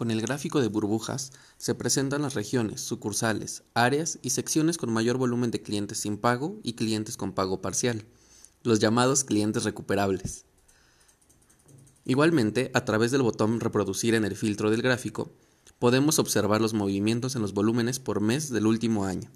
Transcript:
Con el gráfico de burbujas se presentan las regiones, sucursales, áreas y secciones con mayor volumen de clientes sin pago y clientes con pago parcial, los llamados clientes recuperables. Igualmente, a través del botón Reproducir en el filtro del gráfico, podemos observar los movimientos en los volúmenes por mes del último año.